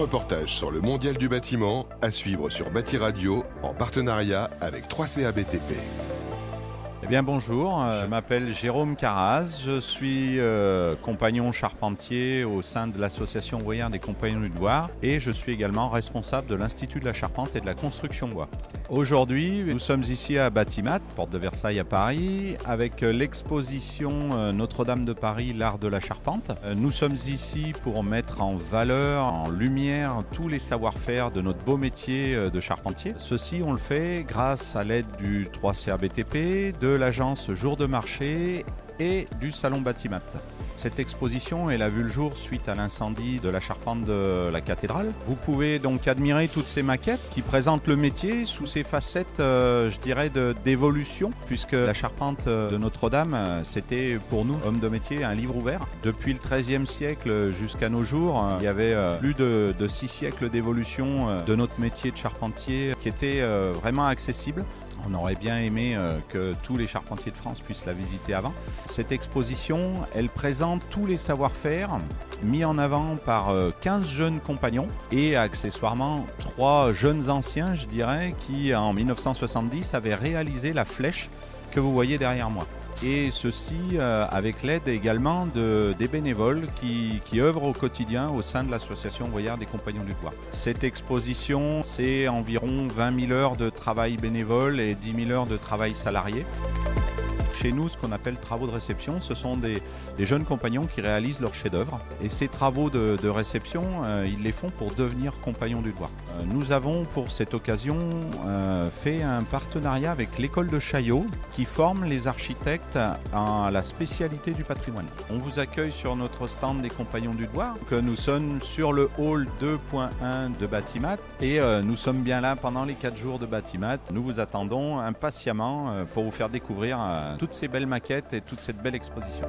reportage sur le mondial du bâtiment à suivre sur Bâti Radio en partenariat avec 3CA BTP. Eh bien bonjour, euh, je m'appelle Jérôme Carraz, je suis euh, compagnon charpentier au sein de l'association Voyard des Compagnons du Loire et je suis également responsable de l'Institut de la Charpente et de la Construction Bois. Aujourd'hui, nous sommes ici à Batimat, porte de Versailles à Paris, avec euh, l'exposition Notre-Dame de Paris, l'art de la charpente. Nous sommes ici pour mettre en valeur, en lumière, tous les savoir-faire de notre beau métier de charpentier. Ceci, on le fait grâce à l'aide du 3CRBTP, de l'agence Jour de Marché et du Salon Batimat. Cette exposition, elle a vu le jour suite à l'incendie de la charpente de la cathédrale. Vous pouvez donc admirer toutes ces maquettes qui présentent le métier sous ses facettes, euh, je dirais, d'évolution, puisque la charpente de Notre-Dame, euh, c'était pour nous, hommes de métier, un livre ouvert. Depuis le XIIIe siècle jusqu'à nos jours, euh, il y avait plus de, de six siècles d'évolution de notre métier de charpentier qui était vraiment accessible. On aurait bien aimé euh, que tous les charpentiers de France puissent la visiter avant. Cette exposition, elle présente tous les savoir-faire mis en avant par 15 euh, jeunes compagnons et accessoirement 3 jeunes anciens, je dirais, qui en 1970 avaient réalisé la flèche que vous voyez derrière moi et ceci euh, avec l'aide également de, des bénévoles qui, œuvrent au quotidien au sein de l'association Voyard des Compagnons du Doigt. Cette exposition, c'est environ 20 000 heures de travail bénévole et 10 000 heures de travail salarié chez nous ce qu'on appelle travaux de réception. Ce sont des, jeunes compagnons qui réalisent leurs chefs-d'œuvre. Et ces travaux de, réception, euh, ils les font pour devenir compagnons du doigt. Euh, nous avons pour cette occasion euh, fait un partenariat avec l'école de Chaillot qui forme les architectes à la spécialité du patrimoine. On vous accueille sur notre stand des compagnons du doigt. Que nous sommes sur le hall 2.1 de Batimat et nous sommes bien là pendant les 4 jours de Batimat. Nous vous attendons impatiemment pour vous faire découvrir toutes ces belles maquettes et toute cette belle exposition.